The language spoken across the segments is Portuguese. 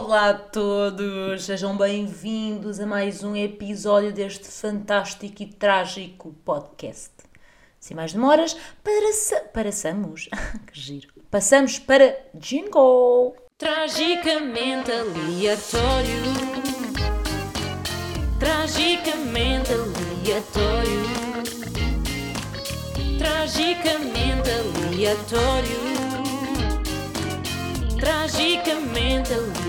Olá a todos, sejam bem-vindos a mais um episódio deste fantástico e trágico podcast. Sem mais demoras, para passamos, que giro, passamos para jingle. Tragicamente aleatório. Tragicamente aleatório. Tragicamente aleatório. Tragicamente aleatório.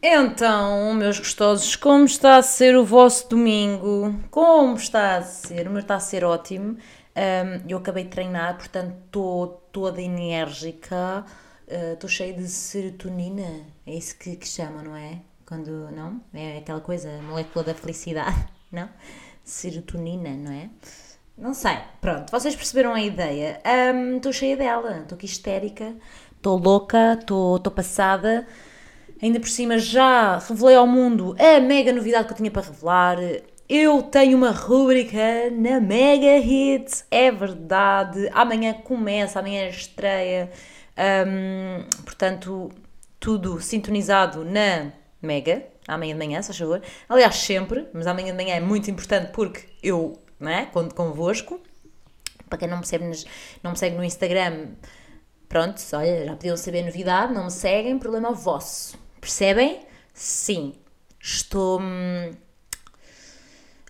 Então, meus gostosos, como está a ser o vosso domingo? Como está a ser? O meu está a ser ótimo. Um, eu acabei de treinar, portanto estou toda enérgica, estou uh, cheia de serotonina, é isso que, que chama, não é? Quando, não? É aquela coisa, molécula da felicidade, não? Serotonina, não é? Não sei, pronto, vocês perceberam a ideia. Estou um, cheia dela, estou aqui histérica, estou louca, estou passada. Ainda por cima já revelei ao mundo a mega novidade que eu tinha para revelar. Eu tenho uma rúbrica na Mega Hits, é verdade. Amanhã começa, amanhã é estreia. Um, portanto, tudo sintonizado na Mega, amanhã de manhã, se faz favor. Aliás, sempre, mas amanhã de manhã é muito importante porque eu não é, conto convosco. Para quem não, percebe, não me segue no Instagram, pronto, olha, já podiam saber novidade, não me seguem, problema vosso. Percebem? Sim. Estou. Hum,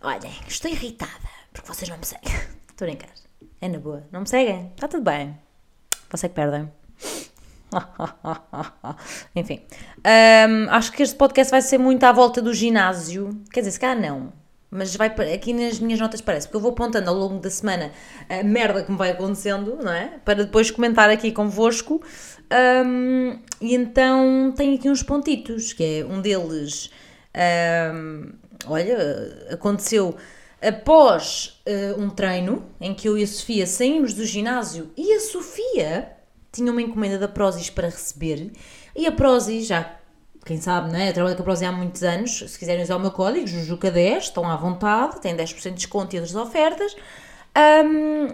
olhem, estou irritada porque vocês não me seguem. Estou a brincar. É na boa. Não me seguem? Está tudo bem. Vocês é que perdem. Enfim. Um, acho que este podcast vai ser muito à volta do ginásio. Quer dizer, se calhar não. Mas vai aqui nas minhas notas parece, porque eu vou apontando ao longo da semana a merda que me vai acontecendo, não é? Para depois comentar aqui convosco um, e então tem aqui uns pontitos, que é um deles, um, olha, aconteceu após uh, um treino em que eu e a Sofia saímos do ginásio e a Sofia tinha uma encomenda da Prozis para receber. E a Prozis, já quem sabe, né? Eu trabalho com a Prozis há muitos anos, se quiserem usar o meu código, JUJUCA10, estão à vontade, têm 10% de desconto e outras ofertas. Um,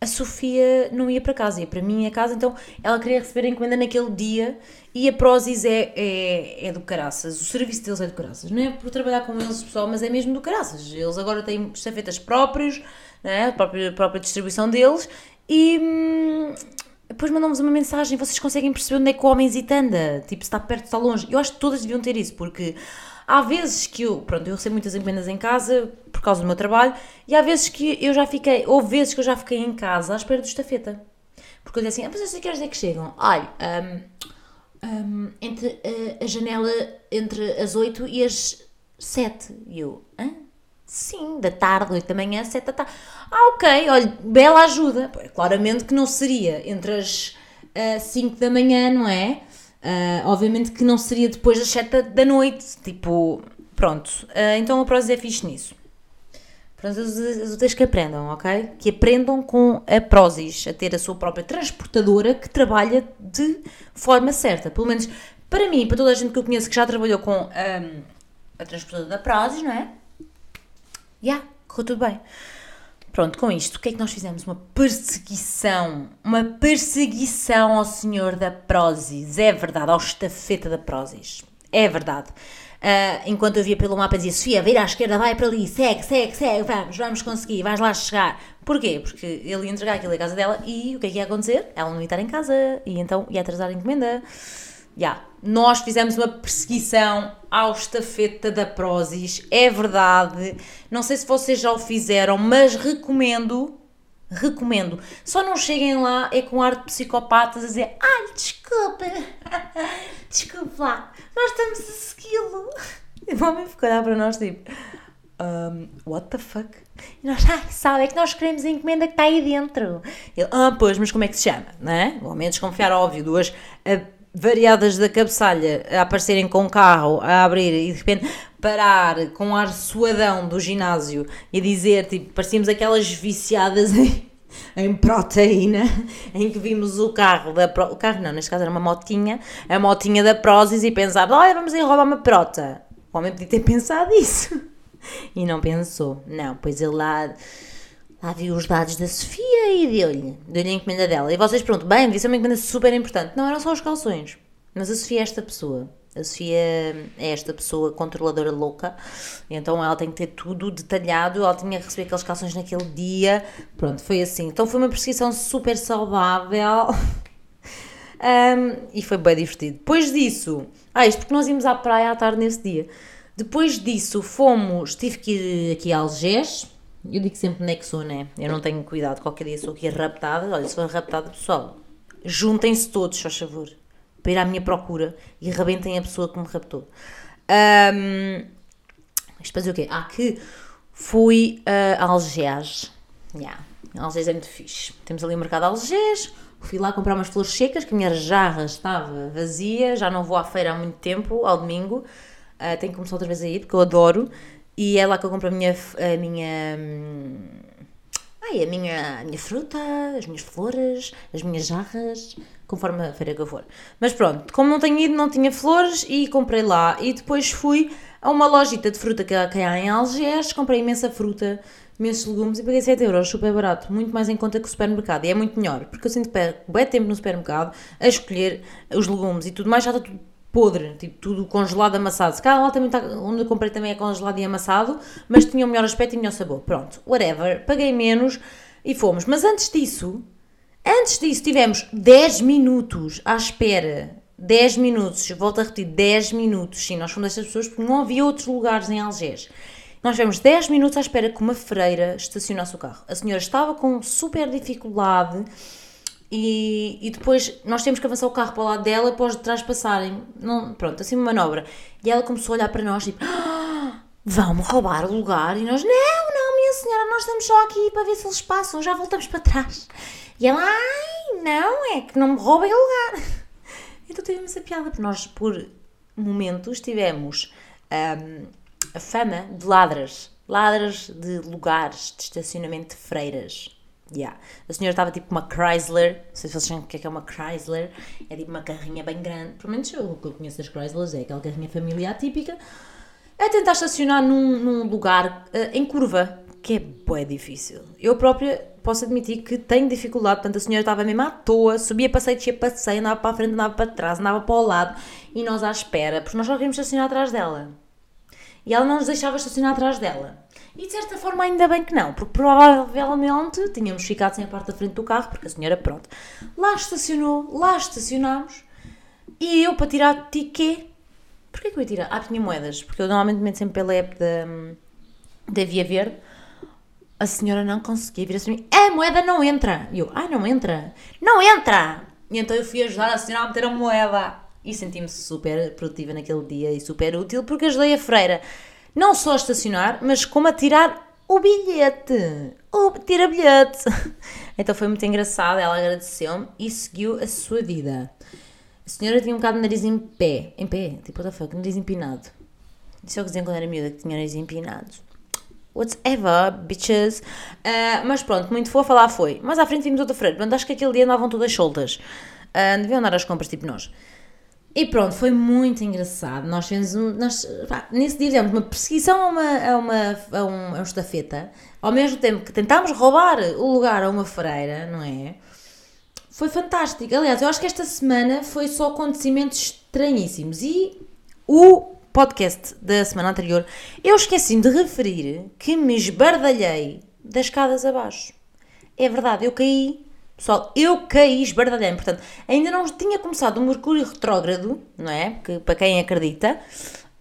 a Sofia não ia para casa, ia para a minha casa, então ela queria receber a encomenda naquele dia. E a Prozis é, é, é do caraças, o serviço deles é do caraças, não é por trabalhar com eles pessoal, mas é mesmo do caraças. Eles agora têm estafetas próprios, né, a própria, própria distribuição deles. E hum, depois mandam-nos uma mensagem, vocês conseguem perceber onde é que o homem anda, tipo se está perto, está longe. Eu acho que todas deviam ter isso, porque há vezes que eu, pronto, eu recebo muitas encomendas em casa por causa do meu trabalho e há vezes que eu já fiquei, ou vezes que eu já fiquei em casa à espera do estafeta. Porque eu disse assim, ah, mas que horas é que chegam? Olha, um, um, entre a, a, janela entre as 8 e as 7. E eu, hã? Sim, da tarde, 8 da manhã, 7 da tarde. Ah, ok, olha, bela ajuda. Claramente que não seria entre as uh, 5 da manhã, não é? Uh, obviamente que não seria depois das 7 da noite, tipo, pronto. Uh, então a Prozis é fixe nisso. Pronto, as outras que aprendam, ok? Que aprendam com a Prozis, a ter a sua própria transportadora que trabalha de forma certa. Pelo menos para mim, para toda a gente que eu conheço que já trabalhou com um, a transportadora da Prozis, não é? Já, yeah, correu tudo bem. Pronto, com isto, o que é que nós fizemos? Uma perseguição, uma perseguição ao senhor da Prozis, é verdade, ao estafeta da Prozis, é verdade. Uh, enquanto eu via pelo mapa dizia, Sofia, vira à esquerda, vai para ali, segue, segue, segue, vamos, vamos conseguir, vais lá chegar. Porquê? Porque ele ia entregar aquilo à casa dela e o que é que ia acontecer? Ela não ia estar em casa e então ia atrasar a encomenda yeah, nós fizemos uma perseguição ao estafeta da Prozis, é verdade. Não sei se vocês já o fizeram, mas recomendo. Recomendo. Só não cheguem lá é com ar de psicopatas a dizer ai, desculpa, desculpa lá, nós estamos a segui-lo. E o homem ficou a olhar para nós tipo, um, what the fuck? E nós, ai, sabe, é que nós queremos a encomenda que está aí dentro. Ele, ah, pois, mas como é que se chama? Não é? O homem a desconfiar, óbvio, duas variadas da cabeçalha a aparecerem com o carro, a abrir e de repente parar com ar suadão do ginásio e dizer, tipo, parecíamos aquelas viciadas em, em proteína, em que vimos o carro da Pro, o carro não, neste caso era uma motinha, a motinha da Prozis e pensar, olha, vamos ir roubar uma prota. O homem podia ter pensado isso. E não pensou. Não, pois ele lá lá vi os dados da Sofia e deu-lhe, deu-lhe a encomenda dela. E vocês perguntam, bem, disse uma encomenda super importante. Não, eram só os calções. Mas a Sofia é esta pessoa. A Sofia é esta pessoa controladora louca, então ela tem que ter tudo detalhado. Ela tinha que receber aqueles calções naquele dia. Pronto, foi assim. Então foi uma prescrição super saudável. Um, e foi bem divertido. Depois disso, ah, isto porque nós íamos à praia à tarde nesse dia. Depois disso, fomos, tive que ir aqui a Algés. Eu digo sempre Nexo, né? Eu não tenho cuidado, qualquer dia sou aqui raptada. Olha, se for raptada, pessoal, juntem-se todos, faz favor, para ir à minha procura e rebentem a pessoa que me raptou. Um, isto para dizer o quê? Ah, que fui a Algés. Yeah. Algés é muito fixe. Temos ali o mercado Algés, Fui lá comprar umas flores secas, que a minha jarra estava vazia, já não vou à feira há muito tempo, ao domingo. Uh, tenho que começar outra vez a ir, porque eu adoro. E é lá que eu compro a minha. A minha hum, ai, a minha, a minha fruta, as minhas flores, as minhas jarras, conforme a feira que eu for. Mas pronto, como não tenho ido, não tinha flores e comprei lá. E depois fui a uma lojita de fruta que, que há em Algés, comprei imensa fruta imensos legumes e paguei 7 euros, super barato, muito mais em conta que o supermercado. E é muito melhor, porque eu sinto que bem tempo no supermercado a escolher os legumes e tudo mais, já está tudo podre, tipo tudo congelado, amassado. Se calhar lá também está, onde eu comprei também é congelado e amassado, mas tinha o melhor aspecto e o melhor sabor. Pronto, whatever, paguei menos e fomos. Mas antes disso, antes disso tivemos 10 minutos à espera 10 minutos, volto a repetir, 10 minutos. Sim, nós fomos destas pessoas porque não havia outros lugares em Algés. Nós tivemos 10 minutos à espera que uma freira estacionasse o carro. A senhora estava com super dificuldade e, e depois nós temos que avançar o carro para o lado dela para os de trás passarem. Não, pronto, assim uma manobra. E ela começou a olhar para nós tipo: ah, vão-me roubar o lugar. E nós: não, não, minha senhora, nós estamos só aqui para ver se eles passam, já voltamos para trás. E ela: ai, não, é que não me roubem o lugar. Então tivemos a piada, porque nós por momentos tivemos. Um, a fama de ladras. Ladras de lugares de estacionamento de freiras. Yeah. A senhora estava tipo uma Chrysler, não sei se vocês sabem o que é, que é uma Chrysler, é tipo uma carrinha bem grande, pelo menos eu, o que eu conheço das Chryslers é aquela carrinha familiar típica, é tentar estacionar num, num lugar uh, em curva, que é bem difícil. Eu própria posso admitir que tenho dificuldade, portanto a senhora estava mesmo à toa, subia passeio, descia passeio, andava para a frente, andava para trás, andava para o lado, e nós à espera, porque nós só queríamos estacionar atrás dela e ela não nos deixava estacionar atrás dela. E de certa forma ainda bem que não, porque provavelmente tínhamos ficado sem a parte da frente do carro, porque a senhora, pronto, lá estacionou, lá estacionámos, e eu para tirar ticket, porquê que eu ia tirar? Ah, tinha moedas, porque eu normalmente meto sempre pela app da, da Via Verde, a senhora não conseguia vir assim, é, a moeda não entra. E eu, ah, não entra? Não entra! E então eu fui ajudar a senhora a meter a moeda e senti-me super produtiva naquele dia e super útil porque ajudei a freira não só a estacionar, mas como a tirar o bilhete. O tira bilhete. Então foi muito engraçado, ela agradeceu-me e seguiu a sua vida. A senhora tinha um bocado de nariz em pé, em pé, tipo, what the fuck, nariz empinado. É o que diziam quando era miúda, que tinha nariz empinado. Whatever, bitches. Uh, mas pronto, muito fofa lá foi. Mas à frente vimos outra freira. Portanto, acho que aquele dia andavam todas soltas. Uh, deviam andar às compras, tipo nós. E pronto, foi muito engraçado. Nós fizemos um, nós, pá, nesse dia fizemos uma perseguição a uma, a uma, a um, a um estafeta, ao mesmo tempo que tentámos roubar o lugar a uma freira, não é? Foi fantástico. Aliás, eu acho que esta semana foi só acontecimentos estranhíssimos. E o podcast da semana anterior, eu esqueci-me de referir que me esbardalhei das escadas abaixo. É verdade, eu caí Pessoal, eu caí esbardalhando, portanto, ainda não tinha começado o Mercúrio retrógrado, não é? Que, para quem acredita,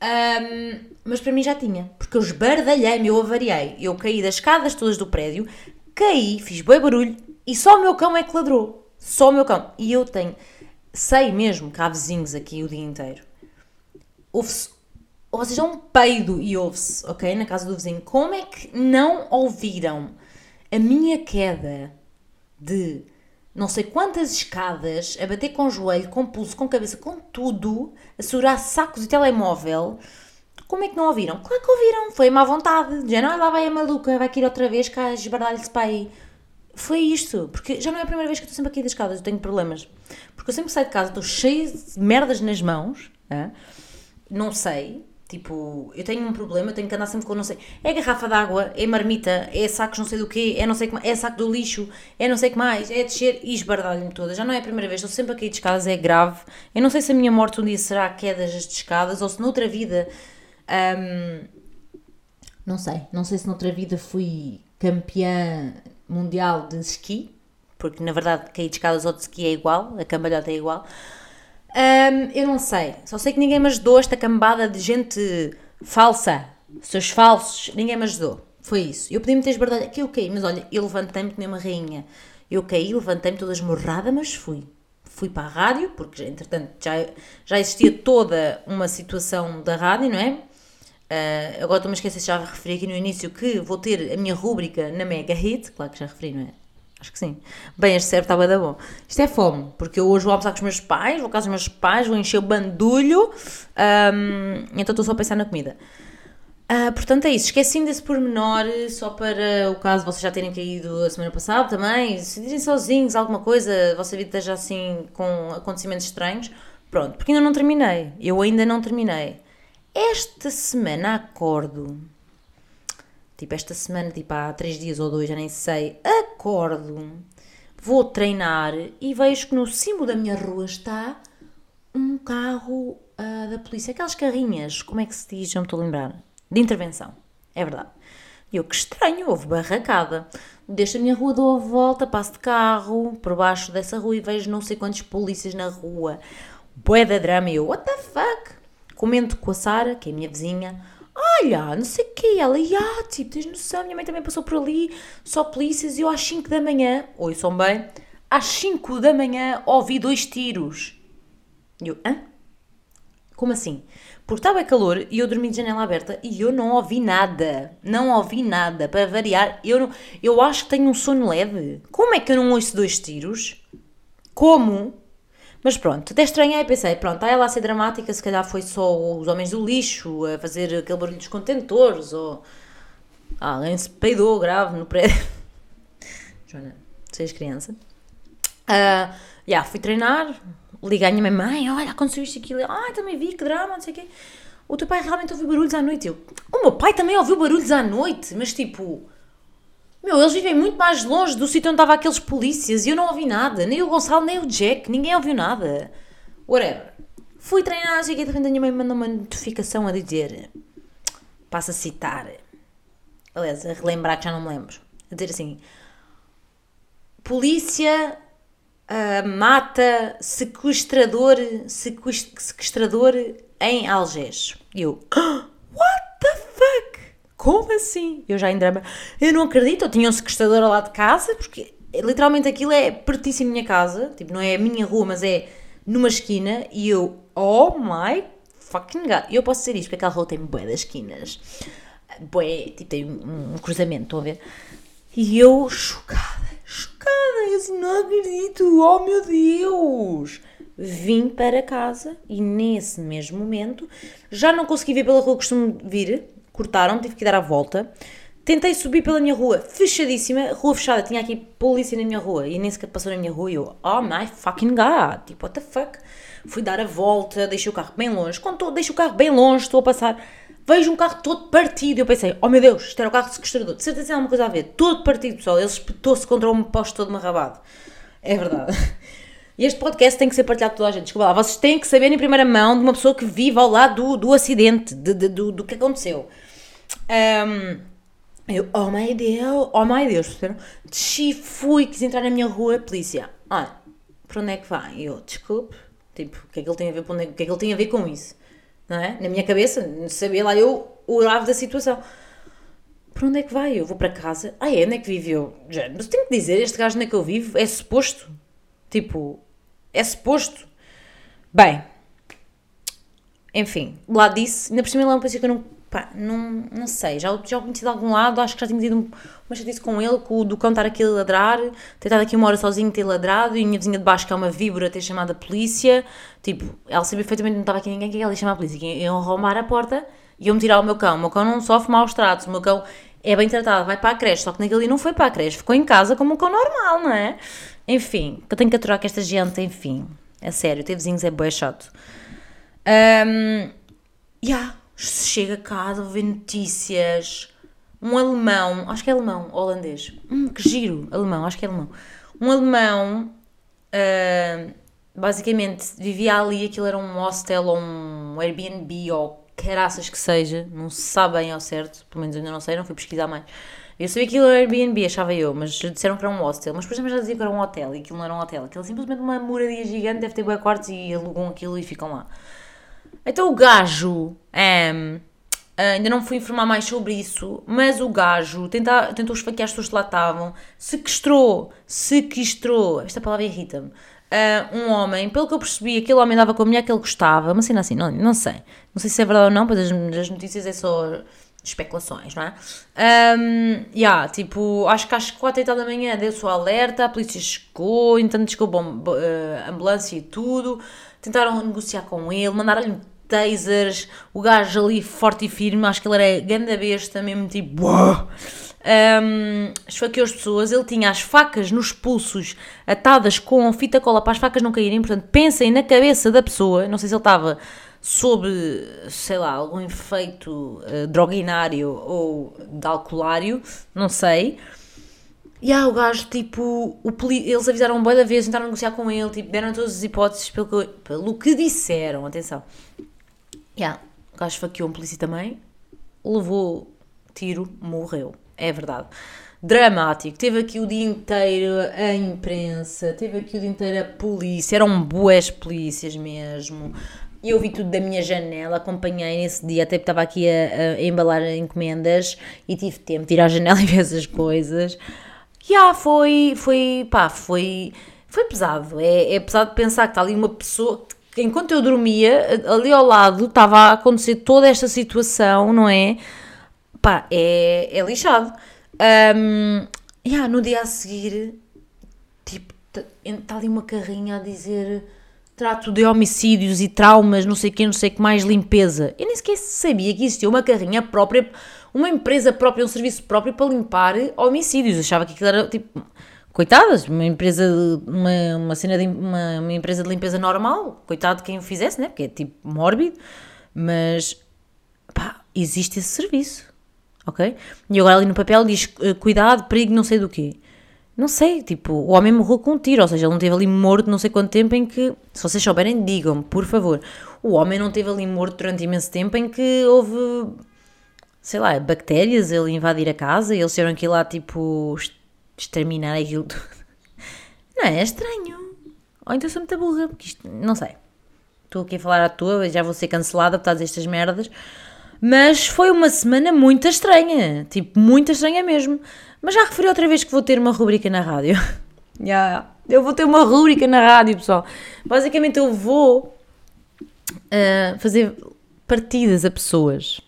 um, mas para mim já tinha, porque eu esbardalhei-me, eu avariei. Eu caí das escadas todas do prédio, caí, fiz bem barulho e só o meu cão é que ladrou. Só o meu cão. E eu tenho, sei mesmo que há vizinhos aqui o dia inteiro. Ouve-se, ou seja, um peido e ouve-se, ok? Na casa do vizinho. Como é que não ouviram a minha queda de não sei quantas escadas, a bater com o joelho, com pulso, com cabeça, com tudo, a segurar sacos e telemóvel. Como é que não ouviram? Claro que ouviram, foi má vontade. Já não, lá vai a maluca, vai cair outra vez, cá esbardalho-se para aí. Foi isto, porque já não é a primeira vez que estou sempre aqui das escadas, eu tenho problemas. Porque eu sempre saio de casa, estou cheia de merdas nas mãos, não sei, Tipo, eu tenho um problema, tenho que andar sempre com não sei. É garrafa d'água, é marmita, é sacos não sei do quê, é não sei que é saco do lixo, é não sei que mais, é descer e esbardalho-me toda. Já não é a primeira vez, estou sempre a cair de escadas, é grave. Eu não sei se a minha morte um dia será quedas de escadas ou se noutra vida. hum, não sei, não sei se noutra vida fui campeã mundial de ski, porque na verdade cair de escadas ou de ski é igual, a cambalhota é igual. Hum, eu não sei, só sei que ninguém me ajudou, esta cambada de gente falsa, seus falsos, ninguém me ajudou. Foi isso. Eu podia-me ter esbardalhado, que eu caí, mas olha, eu levantei-me que nem uma rainha. Eu caí, levantei-me toda esmorrada, mas fui. Fui para a rádio, porque entretanto já, já existia toda uma situação da rádio, não é? Uh, agora estou-me a esquecer já referi aqui no início que vou ter a minha rúbrica na Mega Hit, claro que já referi, não é? Acho que sim. Bem, este serve estava da bom. Isto é fome, porque eu hoje vou almoçar com os meus pais, vou à casa dos meus pais, vou encher o bandulho, um, então estou só a pensar na comida. Ah, portanto é isso, esqueci-me desse pormenor, só para o caso vocês já terem caído a semana passada também, se direm sozinhos alguma coisa, a vossa vida esteja assim com acontecimentos estranhos, pronto, porque ainda não terminei, eu ainda não terminei. Esta semana acordo, tipo esta semana, tipo há três dias ou dois, já nem sei, acordo, vou treinar e vejo que no cimo da minha rua está um carro ah, da polícia, aquelas carrinhas, como é que se diz, não me estou a lembrar, de intervenção, é verdade. E eu, que estranho, houve barracada. Deixo a minha rua, dou a volta, passo de carro por baixo dessa rua e vejo não sei quantos polícias na rua. Bué da drama. E eu, what the fuck? Comento com a Sara, que é minha vizinha. Olha, não sei o quê. Ela, ah, tipo, tens noção, minha mãe também passou por ali, só polícias. E eu às 5 da manhã, ouçam bem, às 5 da manhã ouvi dois tiros. E eu, hã? Como assim? Porque estava calor e eu dormi de janela aberta e eu não ouvi nada. Não ouvi nada. Para variar, eu, não, eu acho que tenho um sono leve. Como é que eu não ouço dois tiros? Como? Mas pronto, até estranhei, pensei, pronto, ela a ser dramática, se calhar foi só os homens do lixo a fazer aquele barulho dos contentores, ou ah, alguém se peidou grave no prédio. Joana, seis criança. Ah, já, fui treinar, liguei à minha mãe, mãe, olha, aconteceu isto e aquilo. Ai, também vi, que drama, não sei o quê. O teu pai realmente ouviu barulhos à noite. Eu, o meu pai também ouviu barulhos à noite, mas tipo... Meu, eles vivem muito mais longe do sítio onde estavam aqueles polícias e eu não ouvi nada. Nem o Gonçalo, nem o Jack, ninguém ouviu nada. Whatever. Fui treinar, cheguei de repente a minha mãe mandou uma notificação a dizer... Passa a citar. Aliás, a relembrar que já não me lembro. A dizer assim... Polícia ah, mata sequestrador, sequest- sequestrador em Algés. E eu, "Ah? Como assim? Eu já em drama, eu não acredito, eu tinha um sequestrador lado de casa, porque literalmente aquilo é pertíssimo da minha casa, tipo, não é a minha rua, mas é numa esquina, e eu, oh my fucking god, eu posso dizer isto, porque aquela rua tem bué das esquinas, bué, tipo, tem um, um cruzamento, estão a ver? E eu, chocada, chocada, eu assim, não acredito, oh meu Deus! Vim para casa e nesse mesmo momento já não consegui ver pela rua que costumo vir, cortaram, tive que dar a volta. Tentei subir pela minha rua, fechadíssima, rua fechada, tinha aqui polícia na minha rua e nem sequer passou na minha rua e eu, oh my fucking god, tipo, what the fuck? Fui dar a volta, deixei o carro bem longe, quando estou, deixo o carro bem longe, estou a passar, vejo um carro todo partido e eu pensei, oh meu Deus, isto era o carro de sequestrador, de certeza tem alguma coisa a ver, todo partido pessoal, ele espetou-se contra um poste todo marrabado. É verdade. E este podcast tem que ser partilhado por toda a gente. Desculpa lá, vocês têm que saber em primeira mão de uma pessoa que vive ao lado do, do acidente, de, de- do, do que aconteceu. Ahm, eu, oh my Deus, oh my Deus, perceberam? Desci, fui, quis entrar na minha rua, polícia. Olha, para onde é que vai? Eu, desculpe, tipo, o que é que ele tem a ver, onde é- o que é que ele tem a ver com isso? Não é? Na minha cabeça, sabia lá eu o grave da situação. Para onde é que vai? Eu vou para casa. Ah, é? Onde é que vive eu? Já, mas tenho que dizer, este gajo onde é que eu vivo? É suposto? Tipo, é suposto? Bem, enfim, lá disse, ainda por cima ele é uma polícia que eu não, pá, não, não sei, já, já o conheci de algum lado, acho que já tinha tido um- uma chatice com ele, com o do cão estar aqui a ladrar, ter estado aqui uma hora sozinho, ter ladrado, e a minha vizinha de baixo, que é uma víbora, ter chamado a polícia, tipo, ela sabia perfeitamente que não estava aqui ninguém, que ela ia chamar a polícia, que iam arrombar a porta, e iam tirar o meu cão, o meu cão não sofre maus tratos, o meu cão é bem tratado, vai para a creche, só que naquele dia não foi para a creche, ficou em casa como um cão normal, não é? Enfim, eu tenho que aturar que esta gente, enfim, é sério, ter vizinhos é bué chato. Um, yeah, chega a casa, vou ver notícias. Um alemão, acho que é alemão, holandês. Hum, que giro, alemão, acho que é alemão. Um alemão, ah, basicamente, vivia ali, aquilo era um hostel ou um Airbnb ou caraças que seja, não se sabe bem ao certo, pelo menos ainda não sei, não fui pesquisar mais. Eu sabia que aquilo era Airbnb, achava eu, mas disseram que era um hostel. Mas depois também já diziam que era um hotel e aquilo não era um hotel. Aquilo é simplesmente uma moradia gigante, deve ter boi quartos e alugam aquilo e ficam lá. Então o gajo, ehm, ainda não fui informar mais sobre isso, mas o gajo tenta, tentou esfaquear as pessoas que lá estavam, sequestrou, sequestrou, esta palavra irrita-me, ah, um homem, pelo que eu percebi, aquele homem dava com a mulher que ele gostava, uma cena assim, não, não sei, não sei se é verdade ou não, pois as, as notícias é só especulações, não é? Um, yeah, tipo, acho que às 4 e tal da manhã deu-se o alerta, a polícia chegou, então chegou bom, bo- eh, ambulância e tudo, tentaram negociar com ele, mandaram-lhe tasers, o gajo ali forte e firme, acho que ele era ganda besta, mesmo tipo, um, esfaqueou as pessoas, ele tinha as facas nos pulsos atadas com fita cola para as facas não caírem, portanto pensem na cabeça da pessoa, não sei se ele estava sob, sei lá, algum efeito eh, droginário ou de alcoolário, não sei. E há o gajo, tipo, o eles avisaram bem da vez, tentaram negociar com ele, tipo, deram todas as hipóteses pelo que, pelo que disseram, atenção. Yeah, o gajo esfaqueou um polícia também, levou tiro, morreu. É verdade. Dramático. Teve aqui o dia inteiro a imprensa, teve aqui o dia inteiro a polícia, eram boas polícias mesmo. Eu vi tudo da minha janela, acompanhei nesse dia, até estava aqui a, a embalar encomendas e tive tempo de ir à janela e ver essas coisas. E ah, foi, foi, pá, foi, foi pesado. É, é pesado pensar que está ali uma pessoa enquanto eu dormia, ali ao lado estava a acontecer toda esta situação, não é? Pá, é, é lixado. Um, yeah, no dia a seguir, tipo, está ali uma carrinha a dizer trato de homicídios e traumas, não sei o que, não sei o que mais, limpeza. Eu nem sequer sabia que existia uma carrinha própria, uma empresa própria, um serviço próprio para limpar homicídios. Achava que aquilo era tipo. Coitadas, uma empresa, uma, uma cena de uma, uma empresa de limpeza normal, coitado quem o fizesse, né? Porque é tipo mórbido, mas pá, existe esse serviço, ok? E agora ali no papel diz eh, cuidado, perigo, não sei do quê. Não sei, tipo, o homem morreu com um tiro, ou seja, ele não teve ali morto não sei quanto tempo em que, se vocês souberem, digam-me, por favor. O homem não teve ali morto durante imenso tempo em que houve, sei lá, bactérias, ele invadir a casa eles tiveram que ir lá, tipo, exterminar aquilo tudo. Não é? É estranho. Ou então sou muito burra, porque isto, não sei. Estou aqui a falar à toa, já vou ser cancelada por todas estas merdas. Mas foi uma semana muito estranha. Tipo, muito estranha mesmo. Mas já referi outra vez que vou ter uma rubrica na rádio. Já, Eu vou ter uma rubrica na rádio, pessoal. Basicamente, eu vou ah, fazer partidas a pessoas,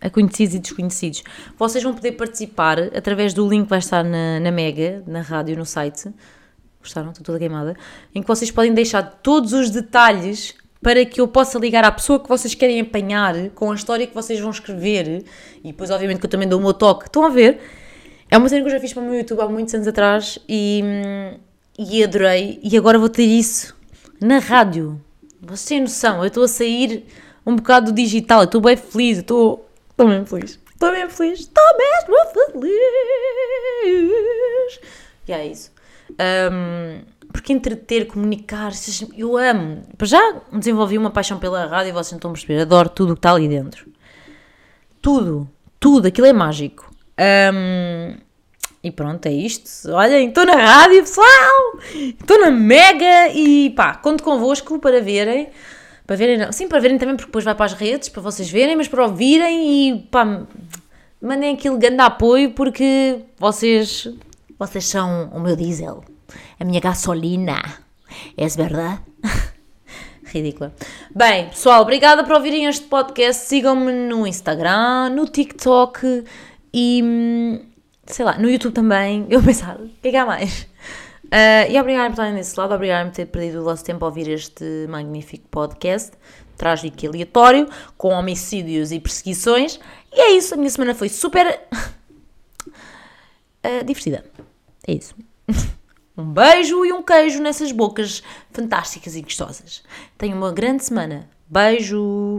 a conhecidos e desconhecidos. Vocês vão poder participar através do link que vai estar na, na Mega, na rádio, no site. Gostaram? Estou toda queimada. Em que vocês podem deixar todos os detalhes para que eu possa ligar à pessoa que vocês querem apanhar com a história que vocês vão escrever. E depois, obviamente, que eu também dou o meu toque. Estão a ver? É uma cena que eu já fiz para o meu YouTube há muitos anos atrás e, e adorei. E agora vou ter isso na rádio. Vocês têm noção? Eu estou a sair um bocado do digital. Eu estou bem feliz. eu Estou, estou mesmo feliz. Estou mesmo feliz. Estou mesmo feliz. E é isso. Hum, porque entreter, comunicar, eu amo. Já desenvolvi uma paixão pela rádio e vocês não estão a perceber. Adoro tudo o que está ali dentro. Tudo, tudo, aquilo é mágico. Hum, e pronto, é isto. Olhem, estou na rádio, pessoal! Estou na Mega e pá, conto convosco para verem. Para verem, não. Sim, para verem também, porque depois vai para as redes, para vocês verem, mas para ouvirem e pá, mandem aquele grande apoio porque vocês, vocês são o meu diesel, a minha gasolina. É verdade? Ridícula. Bem, pessoal, obrigada por ouvirem este podcast. Sigam-me no Instagram, no TikTok e sei lá, no YouTube também. Eu pensar, o que é que há mais? Ah, e obrigada por estarem desse lado, obrigada por ter perdido o vosso tempo a ouvir este magnífico podcast, trágico e aleatório, com homicídios e perseguições. E é isso, a minha semana foi super ah, divertida. É isso. Um beijo e um queijo nessas bocas fantásticas e gostosas. Tenham uma grande semana. Beijo!